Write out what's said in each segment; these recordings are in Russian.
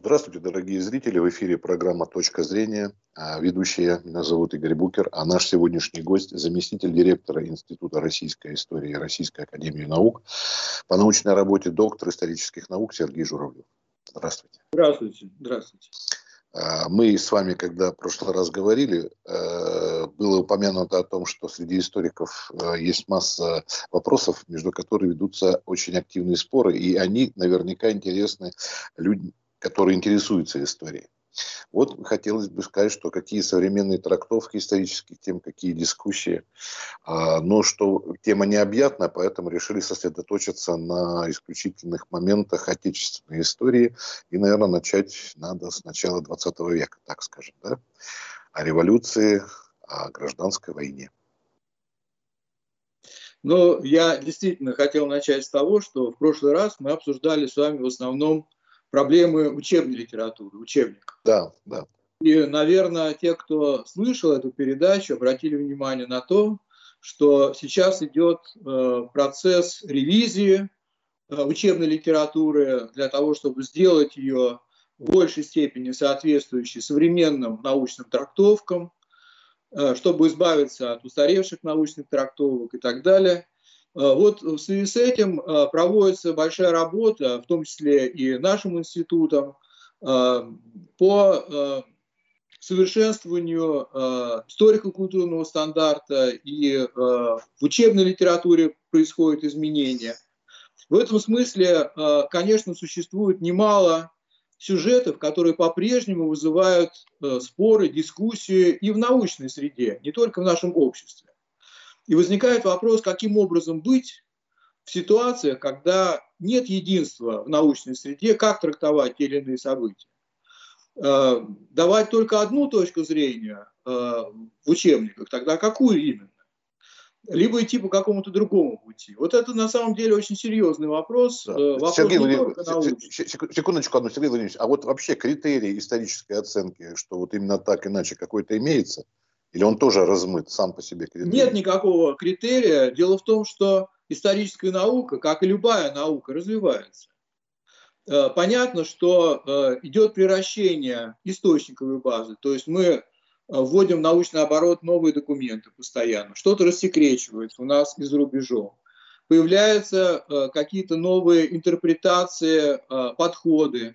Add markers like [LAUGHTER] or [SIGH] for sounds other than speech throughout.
Здравствуйте, дорогие зрители. В эфире программа «Точка зрения». А, ведущая, меня зовут Игорь Букер, а наш сегодняшний гость – заместитель директора Института российской истории Российской академии наук по научной работе доктор исторических наук Сергей Журавлев. Здравствуйте. Здравствуйте. Здравствуйте. А, мы с вами, когда в прошлый раз говорили, э, было упомянуто о том, что среди историков э, есть масса вопросов, между которыми ведутся очень активные споры, и они наверняка интересны людям, которые интересуются историей. Вот хотелось бы сказать, что какие современные трактовки исторических тем, какие дискуссии. А, но что тема необъятна, поэтому решили сосредоточиться на исключительных моментах отечественной истории. И, наверное, начать надо с начала 20 века, так скажем, да? О революции, о гражданской войне. Ну, я действительно хотел начать с того, что в прошлый раз мы обсуждали с вами в основном проблемы учебной литературы, учебников. Да, да. И, наверное, те, кто слышал эту передачу, обратили внимание на то, что сейчас идет э, процесс ревизии э, учебной литературы для того, чтобы сделать ее в большей степени соответствующей современным научным трактовкам, э, чтобы избавиться от устаревших научных трактовок и так далее – вот в связи с этим э, проводится большая работа, в том числе и нашим институтом, э, по совершенствованию историко-культурного стандарта и в учебной литературе происходят изменения. В этом смысле, конечно, существует немало сюжетов, которые по-прежнему вызывают споры, дискуссии и в научной среде, не только в нашем обществе. И возникает вопрос, каким образом быть в ситуациях, когда нет единства в научной среде, как трактовать те или иные события. Э, давать только одну точку зрения э, в учебниках, тогда какую именно? Либо идти по какому-то другому пути. Вот это на самом деле очень серьезный вопрос. Да. Э, вопрос Сергей Владимирович, секундочку одну, Сергей Владимирович, а вот вообще критерии исторической оценки, что вот именно так иначе какой-то имеется – или он тоже размыт сам по себе критерий? Нет никакого критерия. Дело в том, что историческая наука, как и любая наука, развивается. Э, понятно, что э, идет превращение источниковой базы, то есть мы э, вводим в научный оборот новые документы постоянно, что-то рассекречивается у нас из рубежом. Появляются какие-то новые интерпретации, подходы,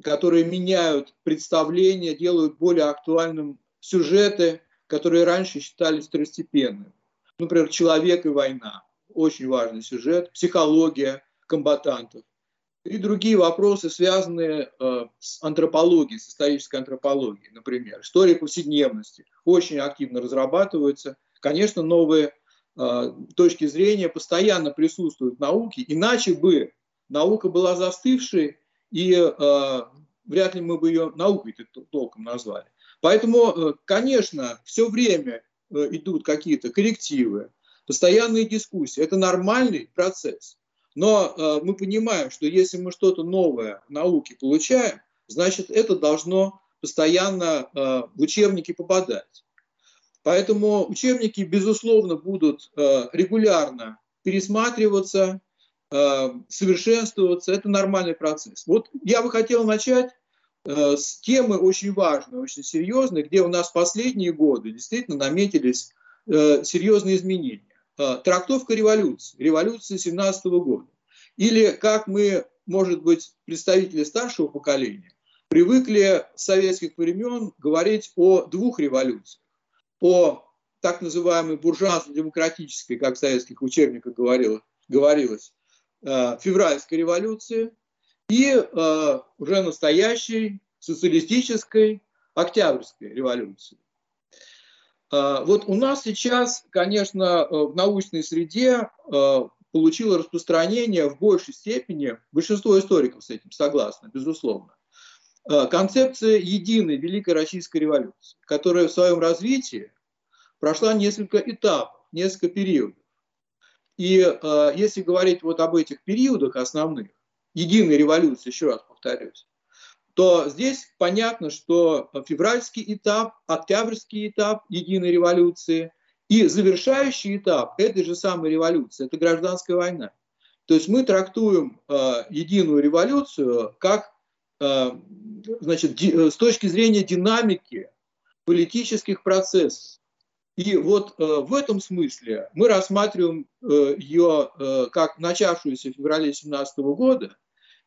которые меняют представление, делают более актуальным сюжеты, которые раньше считались второстепенными. Например, «Человек и война» – очень важный сюжет, психология комбатантов и другие вопросы, связанные э, с антропологией, с исторической антропологией, например. История повседневности очень активно разрабатывается. Конечно, новые э, точки зрения постоянно присутствуют в науке, иначе бы наука была застывшей, и э, вряд ли мы бы ее наукой толком назвали. Поэтому, э, конечно, все время э, идут какие-то коррективы, постоянные дискуссии. Это нормальный процесс. Но э, мы понимаем, что если мы что-то новое в науке получаем, значит, это должно постоянно в учебники попадать. Поэтому учебники, безусловно, будут регулярно пересматриваться, совершенствоваться. Это нормальный процесс. Вот я бы хотел начать с темы очень важной, очень серьезной, где у нас последние годы действительно наметились э, серьезные изменения. Э, трактовка революции, революции 17 года. Или, как мы, может быть, представители старшего поколения, привыкли с советских времен говорить о двух революциях. О так называемой буржуазно-демократической, как в советских учебниках говорилось, говорилось февральской революции и э, уже настоящей социалистической Октябрьской революции. Э, вот у нас сейчас, конечно, э, в научной среде э, получило распространение в большей степени, большинство историков с этим согласны, безусловно, э, концепция единой Великой Российской революции, которая в своем развитии прошла несколько этапов, несколько периодов. И э, если говорить вот об этих периодах основных, единой революции, еще раз повторюсь, то здесь понятно, что февральский этап, октябрьский этап единой революции и завершающий этап этой же самой революции – это гражданская война. То есть мы трактуем э, единую революцию как э, значит, с точки зрения динамики политических процессов. И вот э, в этом смысле мы рассматриваем э, ее э, как начавшуюся в феврале 2017 года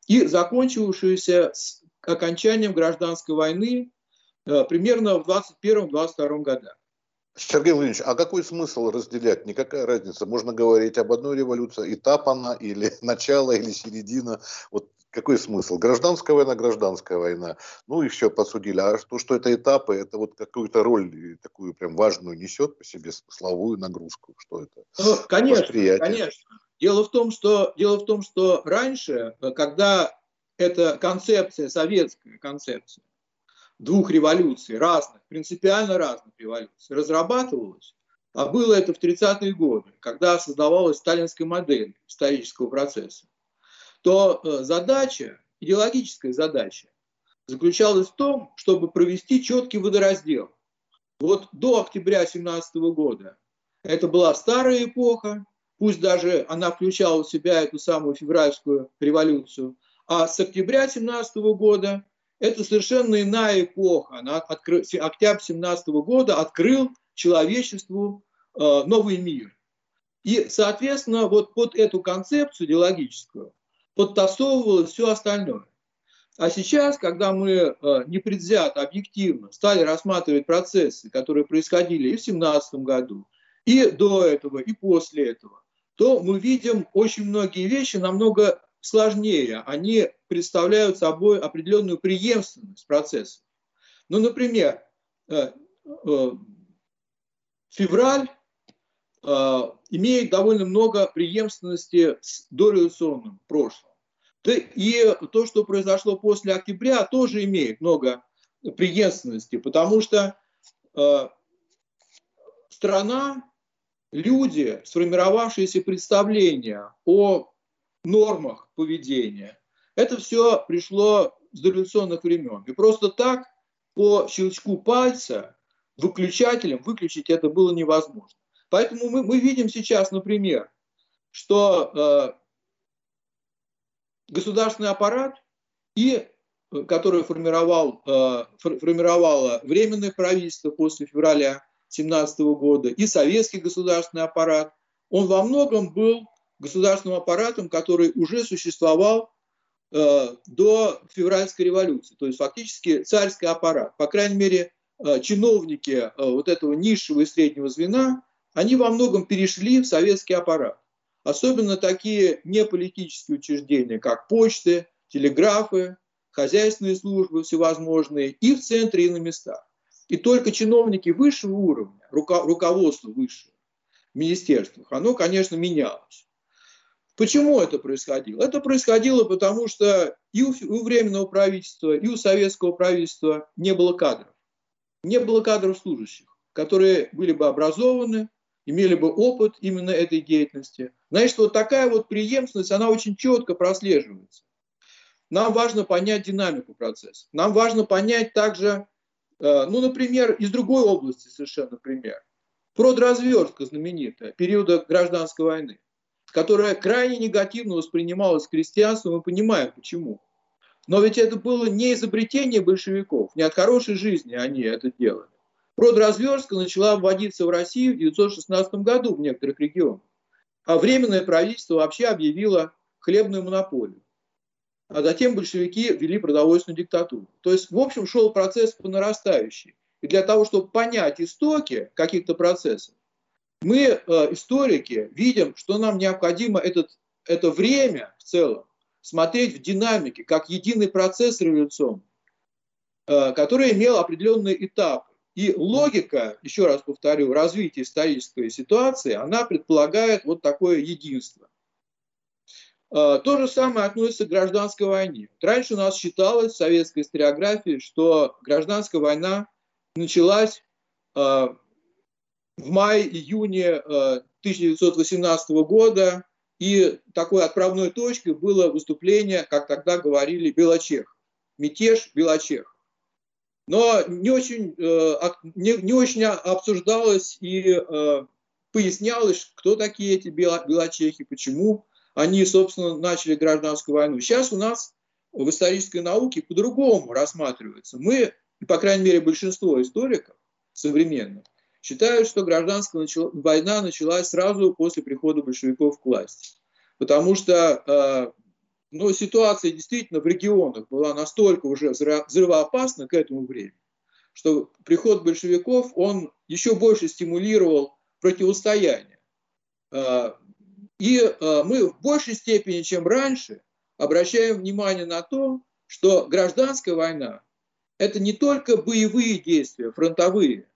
и закончившуюся с окончанием гражданской войны э, примерно в 2021-2022 годах. Сергей Владимирович, а какой смысл разделять? Никакая разница. Можно говорить об одной революции, этап она, или [LAUGHS] начало, или середина. Вот какой смысл? Гражданская война, гражданская война. Ну и все, посудили. А то, что это этапы, это вот какую-то роль такую прям важную несет по себе смысловую нагрузку. Что это? Ну, конечно, конечно. Дело в том, что дело в том, что раньше, когда эта концепция советская концепция двух революций разных, принципиально разных революций разрабатывалась, а было это в 30-е годы, когда создавалась сталинская модель исторического процесса то э, задача, идеологическая задача, заключалась в том, чтобы провести четкий водораздел. Вот до октября 2017 года это была старая эпоха, пусть даже она включала в себя эту самую февральскую революцию, а с октября 2017 года это совершенно иная эпоха. Она откры... Октябрь 2017 года открыл человечеству э, новый мир. И, соответственно, вот под эту концепцию идеологическую подтасовывалось все остальное. А сейчас, когда мы э, непредвзято, объективно стали рассматривать процессы, которые происходили и в 2017 году, и до этого, и после этого, то мы видим очень многие вещи намного сложнее. Они представляют собой определенную преемственность процессов. Ну, например, э, э, февраль имеет довольно много преемственности с дореволюционным прошлым. И то, что произошло после октября, тоже имеет много преемственности, потому что э, страна, люди, сформировавшиеся представления о нормах поведения, это все пришло с дореволюционных времен. И просто так по щелчку пальца выключателем выключить это было невозможно. Поэтому мы, мы видим сейчас, например, что э, государственный аппарат, и, э, который формировал, э, формировало Временное правительство после февраля 2017 года, и советский государственный аппарат, он во многом был государственным аппаратом, который уже существовал э, до февральской революции, то есть фактически царский аппарат. По крайней мере, э, чиновники э, вот этого низшего и среднего звена, они во многом перешли в советский аппарат. Особенно такие неполитические учреждения, как почты, телеграфы, хозяйственные службы всевозможные и в центре, и на местах. И только чиновники высшего уровня, руководство высшего в министерствах, оно, конечно, менялось. Почему это происходило? Это происходило потому, что и у, у Временного правительства, и у советского правительства не было кадров. Не было кадров служащих, которые были бы образованы, имели бы опыт именно этой деятельности. Значит, вот такая вот преемственность, она очень четко прослеживается. Нам важно понять динамику процесса. Нам важно понять также, э, ну, например, из другой области совершенно пример. Продразверстка знаменитая, периода гражданской войны, которая крайне негативно воспринималась крестьянством, мы понимаем почему. Но ведь это было не изобретение большевиков, не от хорошей жизни они это делали. Продразверстка начала вводиться в Россию в 1916 году в некоторых регионах. А Временное правительство вообще объявило хлебную монополию. А затем большевики ввели продовольственную диктатуру. То есть, в общем, шел процесс по нарастающей. И для того, чтобы понять истоки каких-то процессов, мы, э, историки, видим, что нам необходимо этот, это время в целом смотреть в динамике, как единый процесс революционный, э, который имел определенные этапы. И логика, еще раз повторю, развития исторической ситуации, она предполагает вот такое единство. А, то же самое относится к гражданской войне. Раньше у нас считалось в советской историографии, что гражданская война началась а, в мае-июне 1918 а, года, и такой отправной точкой было выступление, как тогда говорили, Белочех. Мятеж Белочех но не очень, э, не, не очень обсуждалось и э, пояснялось, кто такие эти белочехи, почему они, собственно, начали гражданскую войну. Сейчас у нас в исторической науке по-другому рассматривается. Мы, по крайней мере, большинство историков современных, считают, что гражданская война началась сразу после прихода большевиков к власти. Потому что ну, ситуация действительно в регионах была настолько уже взрывоопасна к этому времени, что приход большевиков, он еще больше стимулировал противостояние. Э, и э, мы в большей степени, чем раньше, обращаем внимание на то, что гражданская война – это не только боевые действия, фронтовые,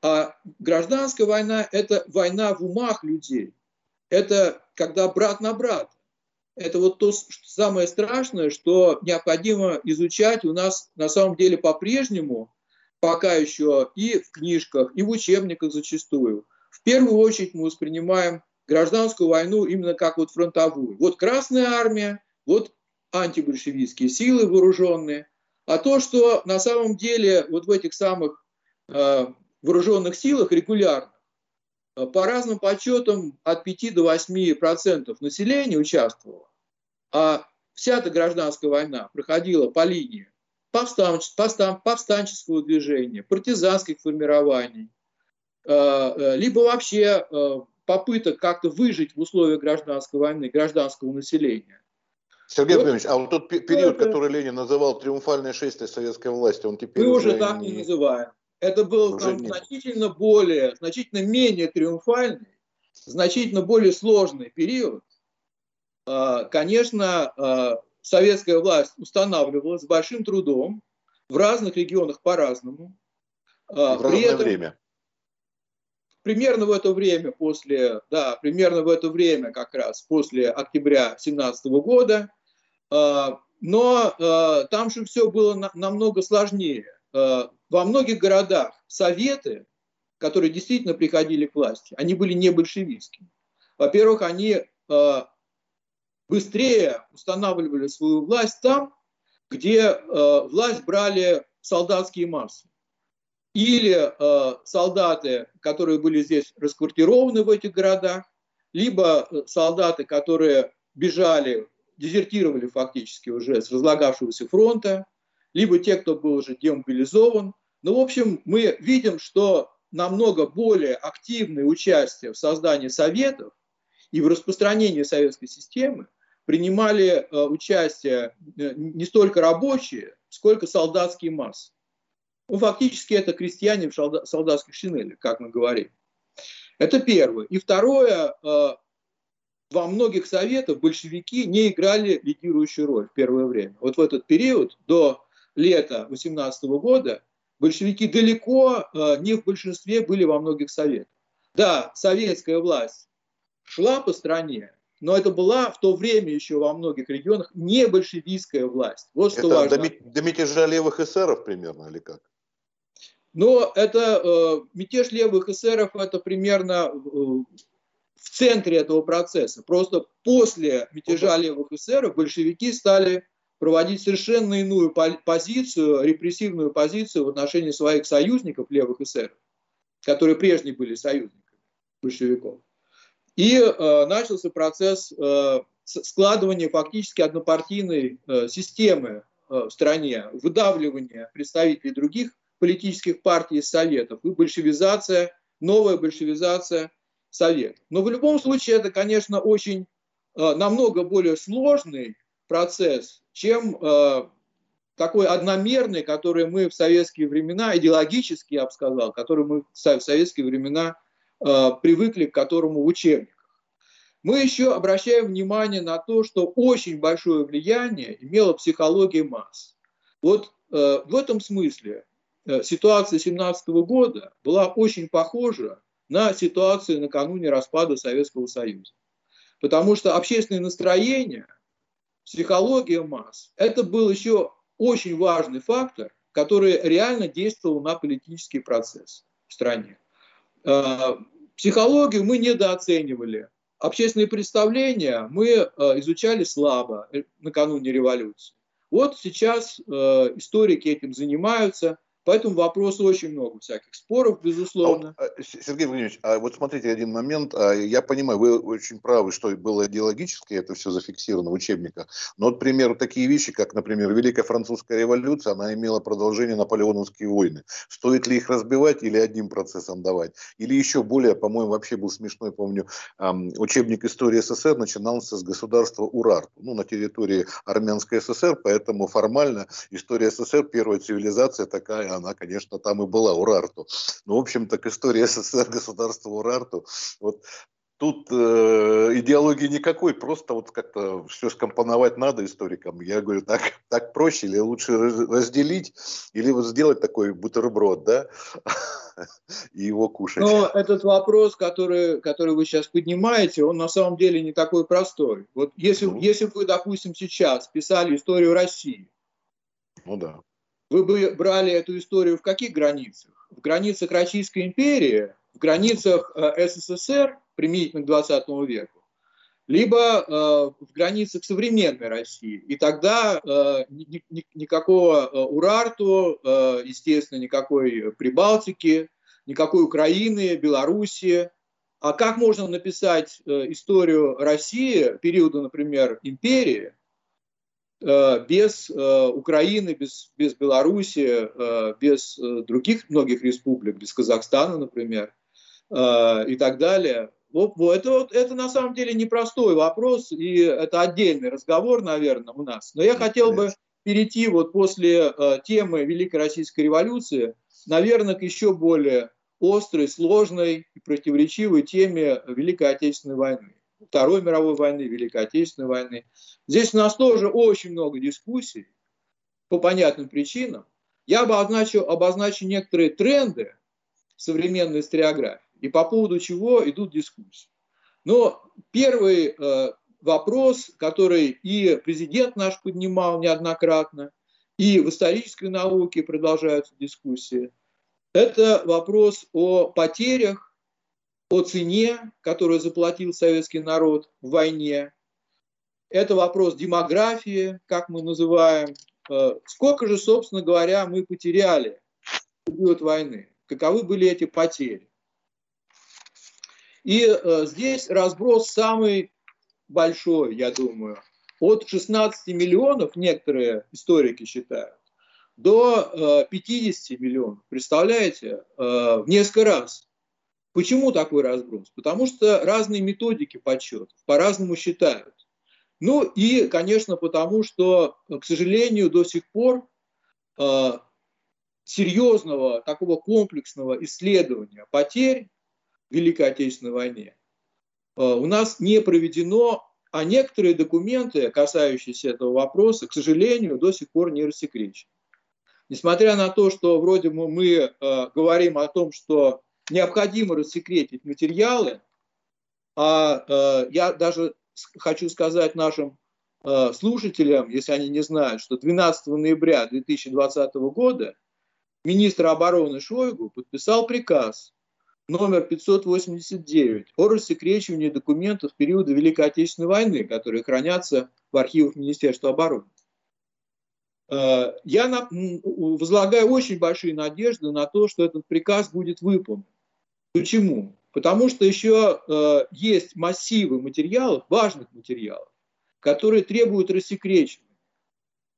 а гражданская война – это война в умах людей. Это когда брат на брата. Это вот то самое страшное, что необходимо изучать у нас на самом деле по-прежнему, пока еще и в книжках, и в учебниках зачастую. В первую очередь мы воспринимаем гражданскую войну именно как вот фронтовую. Вот Красная Армия, вот антибольшевистские силы вооруженные. А то, что на самом деле вот в этих самых э, вооруженных силах регулярно, по разным подсчетам от 5 до 8 процентов населения участвовало, а вся эта гражданская война проходила по линии повстанч, повстан, повстанческого движения, партизанских формирований, э, э, либо вообще попыток как-то выжить в условиях гражданской войны, гражданского населения. Сергей вот, Владимирович, а вот тот период, это... который Ленин называл триумфальное шествие советской власти, он теперь Мы уже, уже так не называем. Это был там, значительно более, значительно менее триумфальный, значительно более сложный период. А, конечно, а, советская власть устанавливалась с большим трудом в разных регионах по-разному. А, в разное этом, время примерно в это время после, да, примерно в это время как раз после октября 17 года, но там же все было на, намного сложнее. Э, во многих городах советы, которые действительно приходили к власти, они были не большевистскими. Во-первых, они э, быстрее устанавливали свою власть там, где э, власть брали солдатские массы или солдаты, которые были здесь расквартированы в этих городах, либо солдаты, которые бежали, дезертировали фактически уже с разлагавшегося фронта, либо те, кто был уже демобилизован. Ну, в общем, мы видим, что намного более активное участие в создании советов и в распространении советской системы принимали э, участие э, не столько рабочие, сколько солдатские массы. Ну, фактически это крестьяне в солдатских шинелях, как мы говорим. Это первое. И второе, э, во многих советах большевики не играли лидирующую роль в первое время. Вот в этот период, до лета 18 года, большевики далеко э, не в большинстве были во многих советах. Да, советская власть шла по стране, но это была в то время еще во многих регионах не большевистская власть. Вот что это важно. До, до мятежа левых эсеров примерно или как? Но это э, мятеж левых эсеров это примерно э, в центре этого процесса. Просто после мятежа левых эсеров большевики стали проводить совершенно иную позицию, репрессивную позицию в отношении своих союзников левых эсеров, которые прежде были союзниками большевиков. И э, начался процесс э, складывания фактически однопартийной э, системы э, в стране, выдавливания представителей других политических партий и советов, и большевизация, новая большевизация советов. Но в любом случае это, конечно, очень э, намного более сложный процесс, чем э, такой одномерный, который мы в советские времена, идеологически, я бы сказал, который мы в советские времена э, привыкли к которому в учебниках. Мы еще обращаем внимание на то, что очень большое влияние имела психология масс. Вот э, в этом смысле Э, ситуация 17 года была очень похожа на ситуацию накануне распада Советского Союза. Потому что общественное настроение, психология масс, это был еще очень важный фактор, который реально действовал на политический процесс в стране. Э, психологию мы недооценивали. Общественные представления мы э, изучали слабо накануне революции. Вот сейчас историки этим занимаются – По этому вопросу очень много всяких споров, безусловно. А вот, Сергей Владимирович, а вот смотрите один момент. Я понимаю, вы очень правы, что было идеологически, это все зафиксировано в учебниках. Но вот, пример, такие вещи, как, например, Великая Французская революция, она имела продолжение наполеоновские войны. Стоит ли их разбивать или одним процессом давать? Или еще более, по-моему, вообще был смешной, помню, учебник истории СССР начинался с государства Урарту, ну, на территории Армянской ССР, поэтому формально история СССР, первая цивилизация такая, она, конечно, там и была, Урарту. Ну, в общем, так история СССР, государства Урарту, вот Тут э, идеологии никакой, просто вот как-то все скомпоновать надо историкам. Я говорю, так, так проще или лучше разделить, или вот сделать такой бутерброд, да, [LAUGHS] и его кушать. Но этот вопрос, который, который вы сейчас поднимаете, он на самом деле не такой простой. Вот если, ну. если бы вы, допустим, сейчас писали историю России, ну да. Вы бы брали эту историю в каких границах? В границах Российской империи, в границах э, СССР, применительно к 20 веку, либо э, в границах современной России. И тогда э, ни, ни, никакого э, Урарту, э, естественно, никакой Прибалтики, никакой Украины, Белоруссии. А как можно написать э, историю России, периода, например, империи, без э, Украины, без, без Белоруссии, э, без других многих республик, без Казахстана, например, и так далее. Это, это на самом деле непростой вопрос, и это отдельный разговор, наверное, у нас. Но я хотел бы перейти вот после темы Великой Российской революции, наверное, к еще более острой, сложной и противоречивой теме Великой Отечественной войны. Второй мировой войны, Великой Отечественной войны. Здесь у нас тоже очень много дискуссий по понятным причинам. Я обозначу, обозначу некоторые тренды современной историографии и по поводу чего идут дискуссии. Но первый э, вопрос, который и президент наш поднимал неоднократно, и в исторической науке продолжаются дискуссии, это вопрос о потерях о цене, которую заплатил советский народ в войне. Это вопрос демографии, как мы называем. Э, сколько же, собственно говоря, мы потеряли в период войны? Каковы были эти потери? И э, здесь разброс самый большой, я думаю. От 16 миллионов, некоторые историки считают, до 50 э, миллионов. Представляете? В несколько раз. Почему такой разброс? Потому что разные методики подсчетов по-разному считают. Ну и, конечно, потому что, к сожалению, до сих пор э, серьезного такого комплексного исследования потерь в Великой Отечественной войне э, у нас не проведено, а некоторые документы, касающиеся этого вопроса, к сожалению, до сих пор не рассекречены. Несмотря на то, что вроде мы, мы э, говорим о том, что необходимо рассекретить материалы, а э, я даже хочу сказать нашим э, слушателям, если они не знают, что 12 ноября 2020 года министр обороны Шойгу подписал приказ номер 589 о рассекречивании документов периода Великой Отечественной войны, которые хранятся в архивах Министерства обороны. Э, я возлагаю очень большие надежды на то, что этот приказ будет выполнен. Почему? Потому что еще э, есть массивы материалов, важных материалов, которые требуют рассекречивания.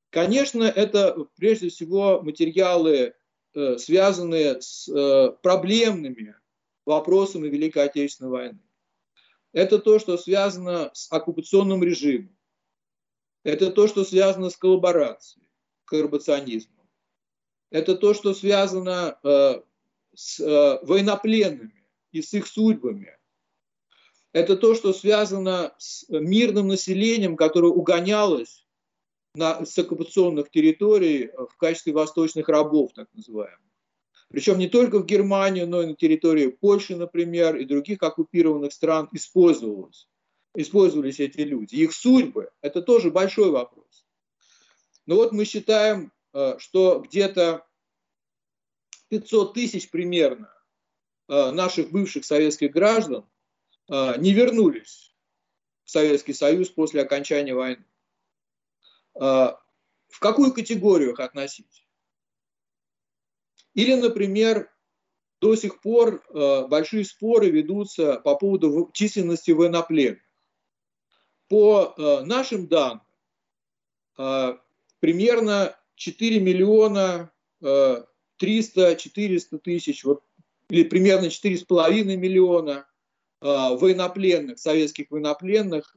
Конечно, это прежде всего материалы, э, связанные с э, проблемными вопросами Великой Отечественной войны. Это то, что связано с оккупационным режимом. Это то, что связано с коллаборацией, коллаборационизмом. Это то, что связано э, с э, военнопленными и с их судьбами. Это то, что связано с мирным населением, которое угонялось на, с оккупационных территорий в качестве восточных рабов, так называемых. Причем не только в Германию, но и на территории Польши, например, и других оккупированных стран использовалось. Использовались эти люди. Их судьбы – это тоже большой вопрос. Но вот мы считаем, э, что где-то 500 тысяч примерно э, наших бывших советских граждан э, не вернулись в Советский Союз после окончания войны. Э, в какую категорию их относить? Или, например, до сих пор большие споры ведутся по поводу численности военнопленных. По нашим данным, примерно 4 миллиона 300-400 тысяч, вот, или примерно 4,5 миллиона военнопленных, советских военнопленных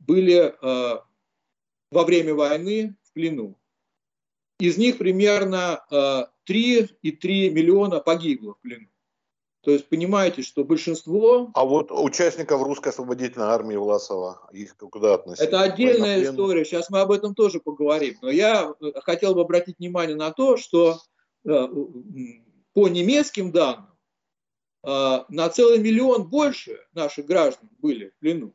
были во время войны в плену. Из них примерно 3,3 миллиона погибло в плену. То есть понимаете, что большинство... А вот участников русской освободительной армии Власова, их куда относить? Это отдельная история, сейчас мы об этом тоже поговорим. Но я э, хотел бы обратить внимание на то, что э, по немецким данным э, на целый миллион больше наших граждан были в плену.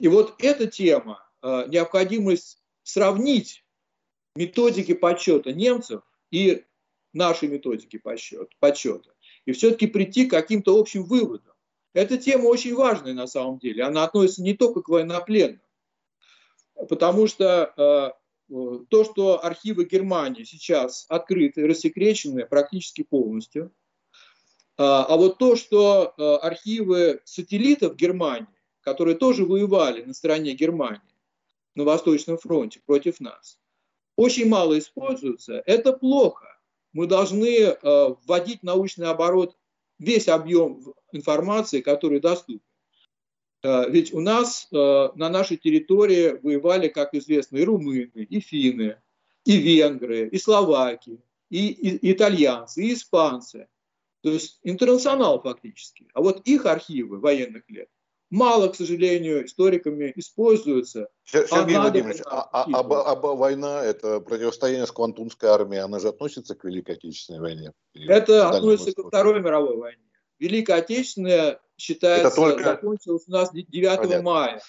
И вот эта тема, необходимость сравнить методики подсчета немцев и нашей методики подсчета, подсчета и все-таки прийти к каким-то общим выводам. Эта тема очень важная на самом деле. Она относится не только к военнопленным. Потому что э, то, что архивы Германии сейчас открыты, рассекречены практически полностью, э, а вот то, что э, архивы сателлитов Германии, которые тоже воевали на стороне Германии на Восточном фронте против нас, очень мало используются, это плохо. Мы должны э, вводить в научный оборот весь объем информации, который доступен. Э, ведь у нас э, на нашей территории воевали, как известно, и румыны, и финны, и венгры, и словаки, и, итальянцы, и испанцы. То есть интернационал фактически. А вот их архивы военных лет мало, к сожалению, историками используются. Сергей а Владимирович, а, а, а, а, а война, это противостояние с Квантунской армией, она же относится к Великой Отечественной войне? Это относится ко Второй мировой войне. Великая Отечественная считается, это только... закончилась у нас 9 Понятно. мая,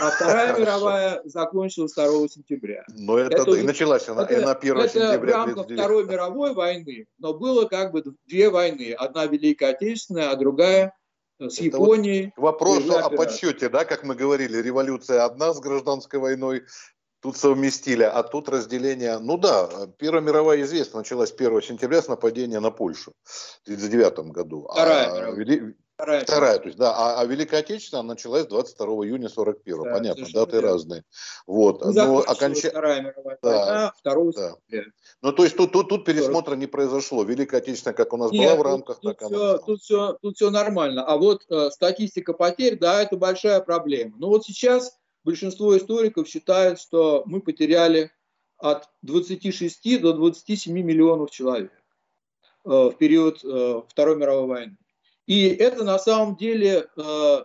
а Вторая [LAUGHS] мировая закончилась 2 сентября. Но это, это и началась она это, на 1 это сентября. Это в рамках Второй мировой войны, но было как бы две войны. Одна Великая Отечественная, а другая с Японией. Вот вопросу о подсчете, да, как мы говорили, революция одна с гражданской войной, тут совместили, а тут разделение. Ну да, Первая мировая известно, началась 1 сентября с нападения на Польшу в 1939 году. Вторая а, мировая. Вторая, Вторая то есть, да, а, а Великая Отечественная началась 22 июня 41 да, понятно, даты верно. разные. Вот, ну, но окончательно... Вторая мировая да, война, да. Ну, то есть тут, тут, тут пересмотра не произошло. Великая Отечественная, как у нас Нет, была в рамках, тут, так тут она... Все, тут, все, тут все нормально. А вот э, статистика потерь, да, это большая проблема. Но вот сейчас большинство историков считают, что мы потеряли от 26 до 27 миллионов человек э, в период э, Второй мировой войны. И это на самом деле э,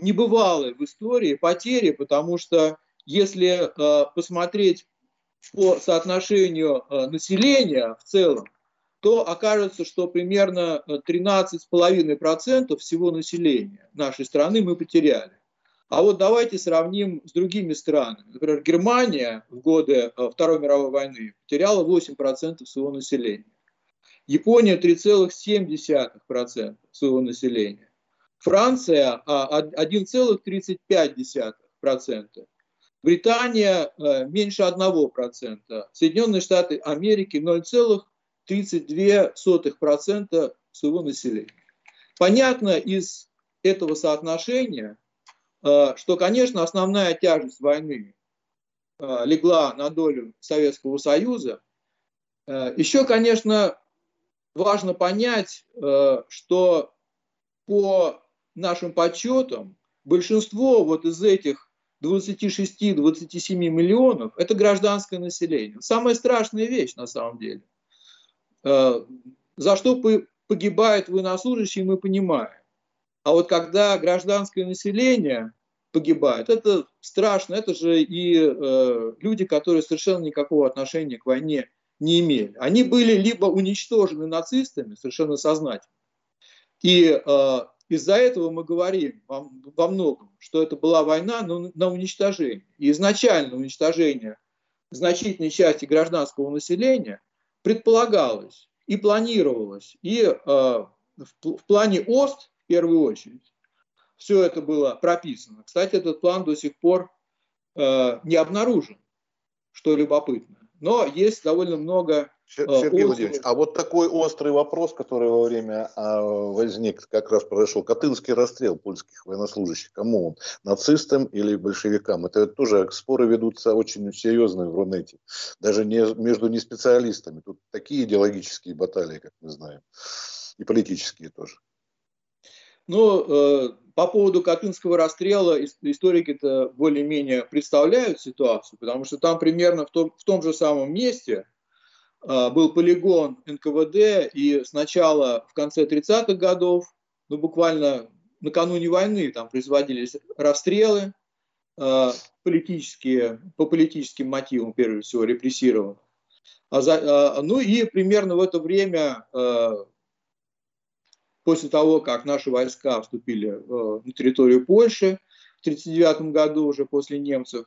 небывалые в истории потери, потому что если э, посмотреть по соотношению э, населения в целом, то окажется, что примерно 13,5% всего населения нашей страны мы потеряли. А вот давайте сравним с другими странами. Например, Германия в годы Второй мировой войны потеряла 8% своего населения. Япония 3,7% своего населения. Франция 1,35%. А, Британия э, меньше 1%. Соединенные Штаты Америки 0,32% своего населения. Понятно из этого соотношения, э, что, конечно, основная тяжесть войны э, легла на долю Советского Союза. Еще, конечно, важно понять, э, что по нашим подсчетам большинство вот из этих 26-27 миллионов – это гражданское население. Самая страшная вещь на самом деле. Э, за что погибают военнослужащие, мы понимаем. А вот когда гражданское население погибает, это страшно. Это же и э, люди, которые совершенно никакого отношения к войне не имели. Они были либо уничтожены нацистами совершенно сознательно, и э, из-за этого мы говорим во, во многом, что это была война на, на уничтожение. И изначально уничтожение значительной части гражданского населения предполагалось и планировалось, и э, в, в плане ОСТ в первую очередь все это было прописано. Кстати, этот план до сих пор э, не обнаружен, что любопытно но есть довольно много Сергей Владимирович, а вот такой острый вопрос, который во время а, возник, как раз произошел, Катынский расстрел польских военнослужащих, кому он, нацистам или большевикам? Это тоже споры ведутся очень серьезные в Рунете, даже не, между не специалистами. Тут такие идеологические баталии, как мы знаем, и политические тоже. Ну, э, по поводу Катынского расстрела историки-то более-менее представляют ситуацию, потому что там примерно в том, в том же самом месте э, был полигон НКВД, и сначала в конце 30-х годов, ну, буквально накануне войны там производились расстрелы э, политические, по политическим мотивам, прежде всего, репрессированных. А за, ну и примерно в это время после того, как наши войска вступили э, на территорию Польши в 1939 году уже после немцев,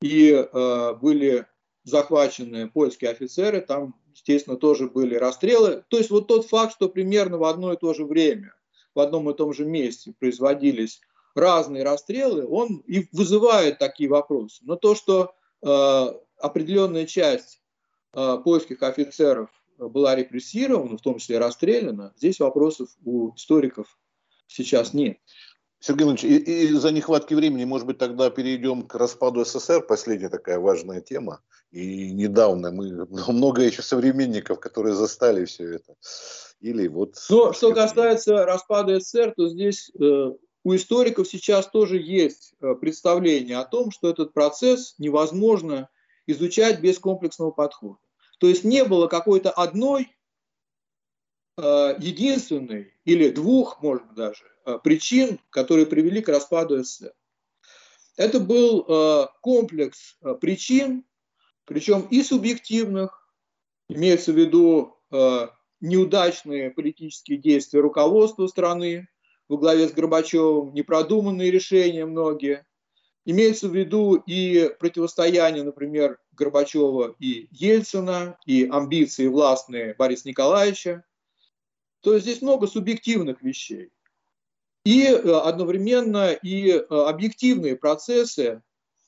и э, были захвачены польские офицеры, там, естественно, тоже были расстрелы. То есть вот тот факт, что примерно в одно и то же время, в одном и том же месте производились разные расстрелы, он и вызывает такие вопросы. Но то, что э, определенная часть э, польских офицеров была репрессирована, в том числе расстреляна, здесь вопросов у историков сейчас нет. Сергей Иванович, из-за нехватки времени, может быть, тогда перейдем к распаду СССР, последняя такая важная тема. И недавно мы, [LAUGHS] много еще современников, которые застали все это. Или вот... Но что касается распада СССР, то здесь э, у историков сейчас тоже есть э, представление о том, что этот процесс невозможно изучать без комплексного подхода. То есть не было какой-то одной э, единственной или двух, может даже, э, причин, которые привели к распаду СССР. Это был э, комплекс причин, причем и субъективных, имеется в виду неудачные политические действия руководства страны во главе с Горбачевым, непродуманные решения многие, Имеется в виду и противостояние, например, Горбачева и Ельцина, и амбиции властные Бориса Николаевича. То есть здесь много субъективных вещей. И э, одновременно и э, объективные процессы,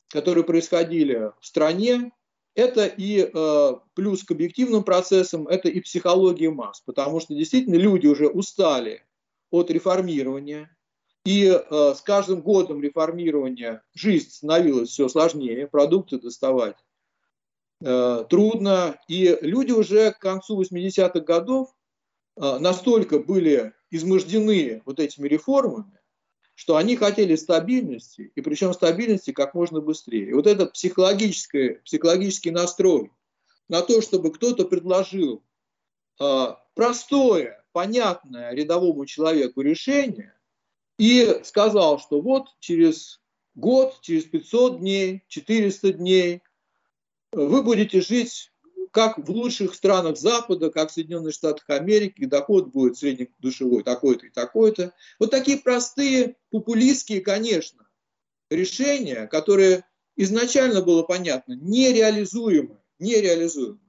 которые происходили в стране, это и э, плюс к объективным процессам, это и психология масс, потому что действительно люди уже устали от реформирования, и э, с каждым годом реформирования жизнь становилась все сложнее, продукты доставать э, трудно. И люди уже к концу 80-х годов э, настолько были измождены вот этими реформами, что они хотели стабильности, и причем стабильности как можно быстрее. И вот этот психологический, психологический настрой на то, чтобы кто-то предложил э, простое, понятное рядовому человеку решение – и сказал, что вот через год, через 500 дней, 400 дней вы будете жить как в лучших странах Запада, как в Соединенных Штатах Америки, доход будет среднедушевой такой-то и такой-то. Вот такие простые, популистские, конечно, решения, которые изначально было понятно, нереализуемы, нереализуемы.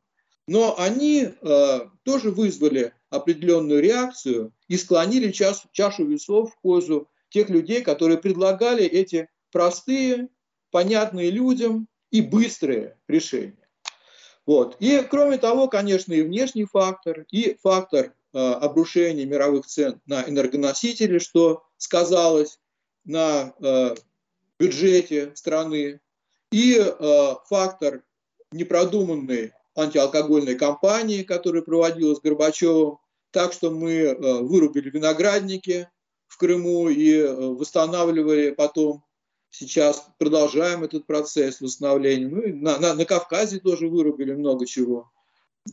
Но они э, тоже вызвали определенную реакцию и склонили час, чашу весов в пользу тех людей, которые предлагали эти простые, понятные людям и быстрые решения. Вот. И кроме того, конечно, и внешний фактор, и фактор э, обрушения мировых цен на энергоносители, что сказалось на э, бюджете страны, и э, фактор непродуманной антиалкогольной кампании, которая проводилась Горбачевым, так что мы э, вырубили виноградники в Крыму и э, восстанавливали потом. Сейчас продолжаем этот процесс восстановления. Ну, на, на, на Кавказе тоже вырубили много чего.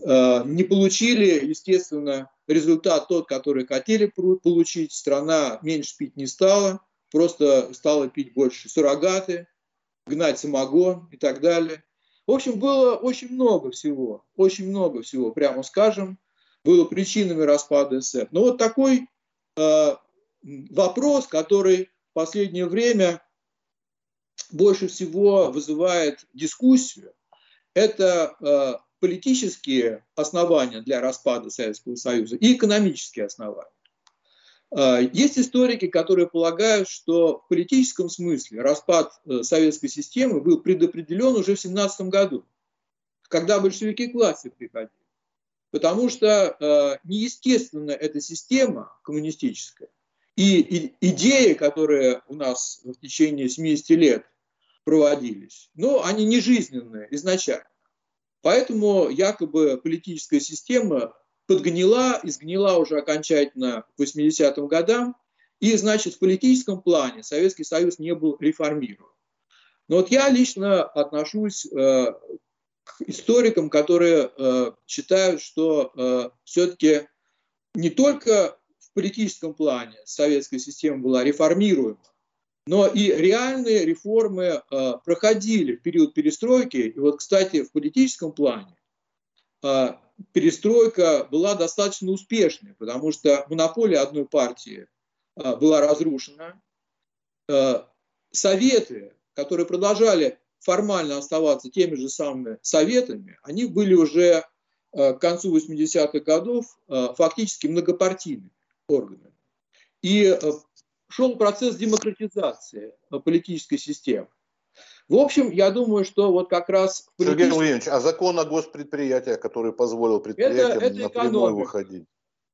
Э, не получили, естественно, результат тот, который хотели получить. Страна меньше пить не стала, просто стала пить больше суррогаты, гнать самогон и так далее. В общем, было очень много всего, очень много всего, прямо скажем, было причинами распада СССР. Но вот такой э, вопрос, который в последнее время больше всего вызывает дискуссию, это э, политические основания для распада Советского Союза и экономические основания. А, есть историки, которые полагают, что в политическом смысле распад э, советской системы был предопределен уже в 17 году. когда большевики к власти приходили. Потому что э, неестественно эта система коммунистическая и, и идеи, которые у нас в течение 70 лет проводились, но они не жизненные изначально. Поэтому якобы политическая система подгнила, изгнила уже окончательно к 80-м годам, и, значит, в политическом плане Советский Союз не был реформирован. Но вот я лично отношусь э, к историкам, которые э, считают, что э, все-таки не только в политическом плане советская система была реформируема, но и реальные реформы э, проходили в период перестройки. И вот, кстати, в политическом плане э, перестройка была достаточно успешной, потому что монополия одной партии э, была разрушена. Э, советы, которые продолжали формально оставаться теми же самыми советами, они были уже э, к концу 80-х годов э, фактически многопартийными органами. И э, шел процесс демократизации политической системы. В общем, я думаю, что вот как раз... Политический... Сергей Владимирович, а закон о госпредприятиях, который позволил предприятиям это, это напрямую выходить?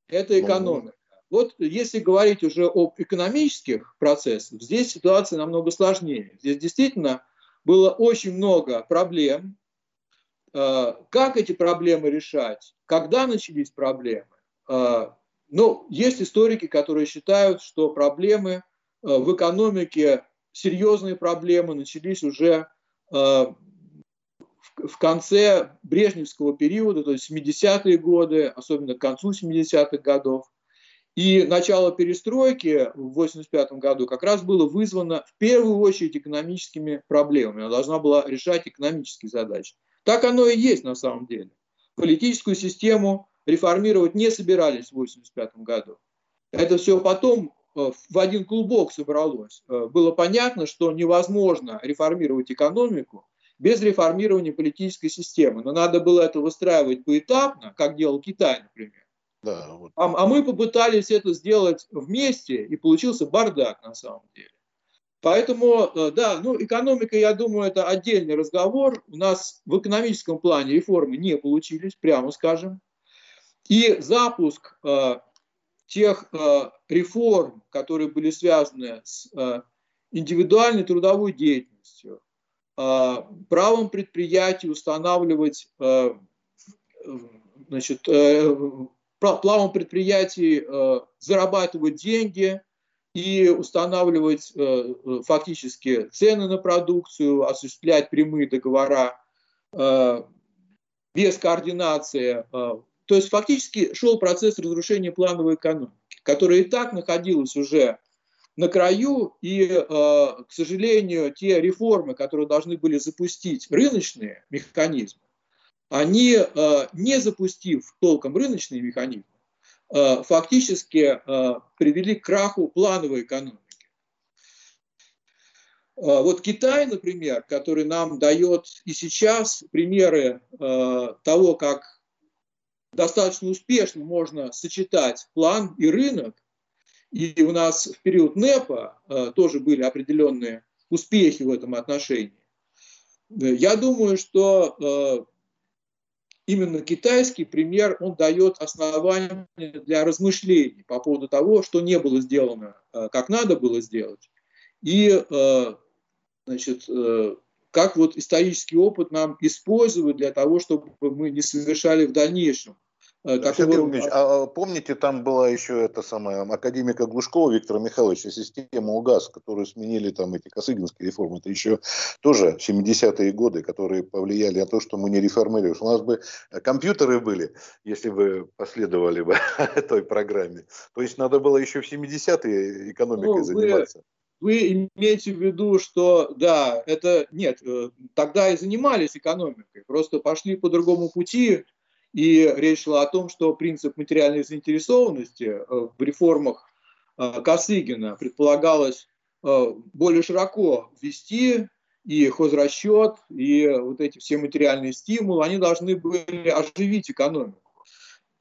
Это ну, экономика. Вот если говорить уже об экономических процессах, здесь ситуация намного сложнее. Здесь действительно было очень много проблем. Э, как эти проблемы решать? Когда начались проблемы? Э, ну, есть историки, которые считают, что проблемы э, в экономике, серьезные проблемы начались уже в конце Брежневского периода, то есть 70-е годы, особенно к концу 70-х годов. И начало перестройки в 1985 году как раз было вызвано в первую очередь экономическими проблемами. Она должна была решать экономические задачи. Так оно и есть на самом деле. Политическую систему реформировать не собирались в 1985 году. Это все потом э, в один клубок собралось. Э, было понятно, что невозможно реформировать экономику без реформирования политической системы. Но надо было это выстраивать поэтапно, как делал Китай, например. Да, вот. а, а мы попытались это сделать вместе, и получился бардак на самом деле. Поэтому, э, да, ну, экономика, я думаю, это отдельный разговор. У нас в экономическом плане реформы не получились, прямо скажем. И запуск э, тех э, реформ, которые были связаны с э, индивидуальной трудовой деятельностью, э, правом предприятий устанавливать э, значит, э, плавом предприятий э, зарабатывать деньги и устанавливать э, э, фактически цены на продукцию, осуществлять прямые договора без координации. То есть фактически шел процесс разрушения плановой экономики, которая и так находилась уже на краю, и, к сожалению, те реформы, которые должны были запустить рыночные механизмы, они, э, не запустив толком рыночные механизмы, э, фактически привели к краху плановой экономики. Вот Китай, например, который нам дает и сейчас примеры того, как достаточно успешно можно сочетать план и рынок, и у нас в период НЭПа тоже были определенные успехи в этом отношении. Я думаю, что именно китайский пример, он дает основания для размышлений по поводу того, что не было сделано, э, как надо было сделать, и э, значит, э, как вот исторический опыт нам использовать для того, чтобы мы не совершали в дальнейшем Э, Сергей Ильич, а, а помните, там была еще эта самая академика Глушкова Виктора Михайловича, система УГАЗ, которую сменили там эти косыгинские реформы. Это еще тоже 70-е годы, которые повлияли на то, что мы не реформировали. У нас бы компьютеры были, если бы последовали бы [LAUGHS] той программе. То есть надо было еще в 70-е экономикой ну, заниматься. Вы имеете в виду, что да, это нет, э, тогда и занимались экономикой, просто пошли по другому пути, и речь шла о том, что принцип материальной заинтересованности э, в реформах э, Косыгина предполагалось э, более широко ввести, и хозрасчет, и вот эти все материальные стимулы, они должны были оживить экономику.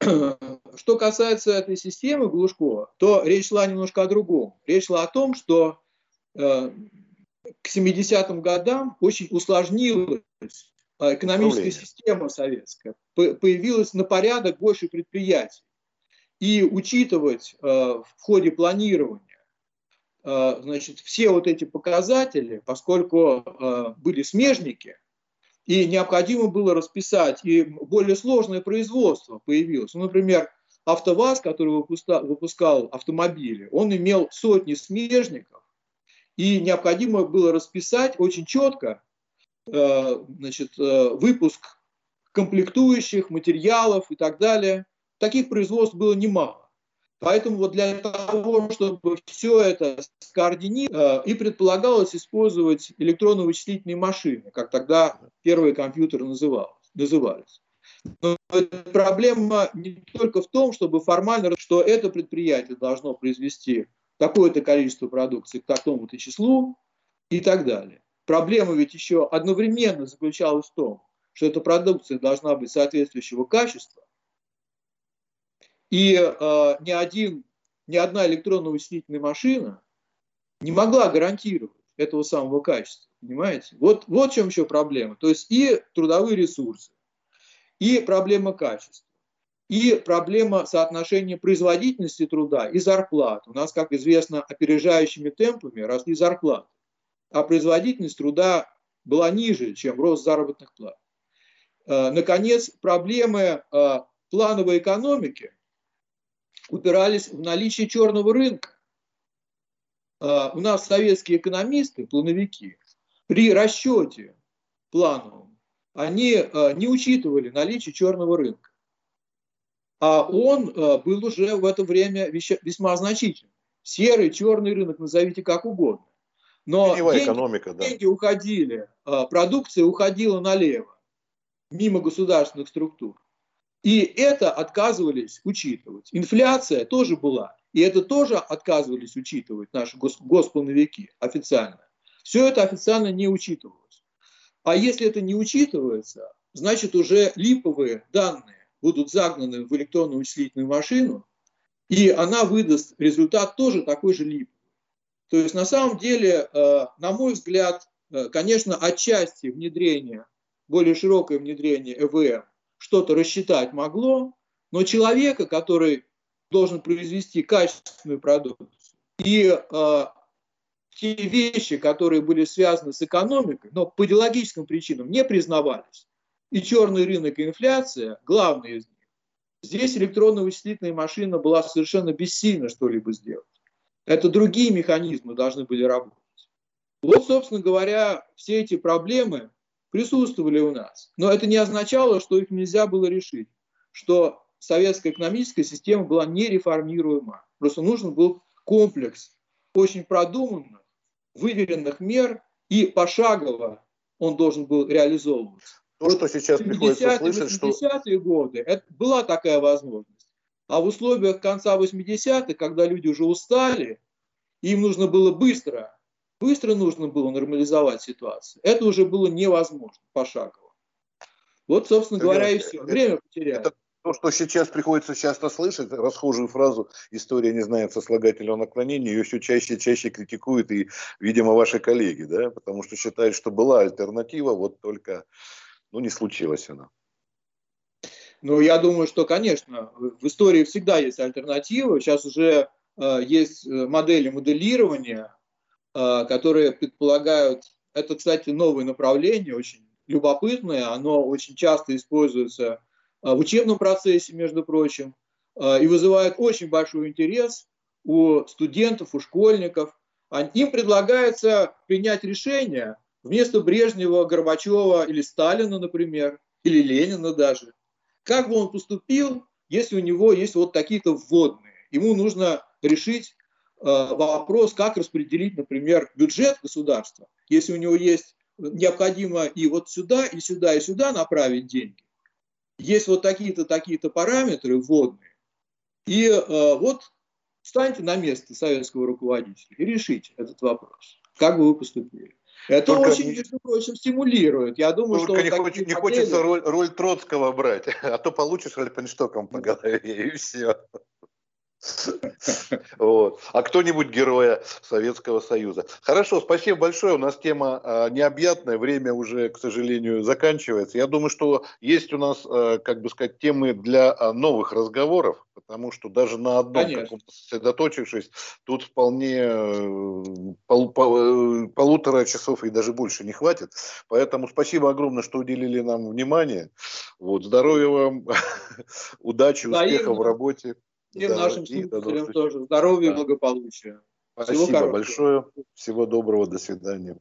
[CLEARS THROAT] Что касается этой системы Глушкова, то речь шла немножко о другом. Речь шла о том, что к 70-м годам очень усложнилась экономическая система советская, появилось на порядок больше предприятий. И учитывать в ходе планирования значит, все вот эти показатели, поскольку были смежники, и необходимо было расписать, и более сложное производство появилось. Ну, например, АвтоВАЗ, который выпускал, автомобили, он имел сотни смежников, и необходимо было расписать очень четко э, значит, э, выпуск комплектующих, материалов и так далее. Таких производств было немало. Поэтому вот для того, чтобы все это скоординировать, э, и предполагалось использовать электронно-вычислительные машины, как тогда первые компьютеры назывались. Но проблема не только в том, чтобы формально, что это предприятие должно произвести такое-то количество продукции к такому-то числу и так далее. Проблема ведь еще одновременно заключалась в том, что эта продукция должна быть соответствующего качества, и э, ни, один, ни одна электронно-вычислительная машина не могла гарантировать этого самого качества. Понимаете? Вот, вот в чем еще проблема. То есть и трудовые ресурсы, и проблема качества, и проблема соотношения производительности труда и зарплат. У нас, как известно, опережающими темпами росли зарплаты, а производительность труда была ниже, чем рост заработных плат. Э, наконец, проблемы э, плановой экономики упирались в наличие черного рынка. Э, у нас советские экономисты, плановики, при расчете плановом, они не учитывали наличие черного рынка а он был уже в это время весьма значительным. Серый, черный рынок, назовите как угодно. Но деньги, экономика, да. деньги уходили, э, продукция уходила налево, мимо государственных структур. И это отказывались учитывать. Инфляция тоже была. И это тоже отказывались учитывать наши госплановики официально. Все это официально не учитывалось. А если это не учитывается, значит уже липовые данные будут загнаны в электронную вычислительную машину, и она выдаст результат тоже такой же липовый. То есть на самом деле, э, на мой взгляд, э, конечно, отчасти внедрение, более широкое внедрение ЭВМ что-то рассчитать могло, но человека, который должен произвести качественную продукцию, и э, те вещи, которые были связаны с экономикой, но по идеологическим причинам не признавались, и черный рынок, и инфляция, главные из них, здесь электронно-вычислительная машина была совершенно бессильна что-либо сделать. Это другие механизмы должны были работать. Вот, собственно говоря, все эти проблемы присутствовали у нас. Но это не означало, что их нельзя было решить, что советская экономическая система была нереформируема. Просто нужен был комплекс очень продуманных, выверенных мер, и пошагово он должен был реализовываться. То, что сейчас приходится слышать, что... 80-е годы это была такая возможность. А в условиях конца 80-х, когда люди уже устали, им нужно было быстро, быстро нужно было нормализовать ситуацию. Это уже было невозможно пошагово. Вот, собственно говоря, и все. Время потеряли. Это то, что сейчас приходится часто слышать, расхожую фразу «история не знает сослагательного наклонения», ее все чаще и чаще критикуют и, видимо, ваши коллеги, да, потому что считают, что была альтернатива, вот только ну, не случилась она. Ну, я думаю, что, конечно, в истории всегда есть альтернативы. Сейчас уже э, есть э, модели моделирования, э, которые предполагают, это, кстати, новое направление, очень любопытное, оно очень часто используется э, в учебном процессе, между прочим, э, и вызывает очень большой интерес у студентов, у школьников. Им предлагается принять решение, вместо Брежнева, Горбачева или Сталина, например, или Ленина даже. Как бы он поступил, если у него есть вот такие-то вводные? Ему нужно решить э, вопрос, как распределить, например, бюджет государства, если у него есть необходимо и вот сюда, и сюда, и сюда направить деньги. Есть вот такие-то, такие-то параметры вводные. И э, вот встаньте на место советского руководителя и решите этот вопрос. Как бы вы поступили? Это Только очень, между прочим, стимулирует. Я думаю, Только что не, хоч, не хочется роль, роль Троцкого брать, [LAUGHS] а то получишь Альпенштоком по голове, и все. [LAUGHS] Вот. А кто-нибудь героя Советского Союза. Хорошо, спасибо большое. У нас тема а, необъятная, время уже, к сожалению, заканчивается. Я думаю, что есть у нас, а, как бы сказать, темы для а, новых разговоров, потому что даже на одном каком-то сосредоточившись, тут вполне э, пол, пол, э, полутора часов и даже больше не хватит. Поэтому спасибо огромное, что уделили нам внимание. Вот, здоровья вам, [LAUGHS] удачи, успехов в работе. Всем да, нашим слушателям тоже здоровья да. и благополучия. Спасибо Всего большое. Всего доброго. До свидания.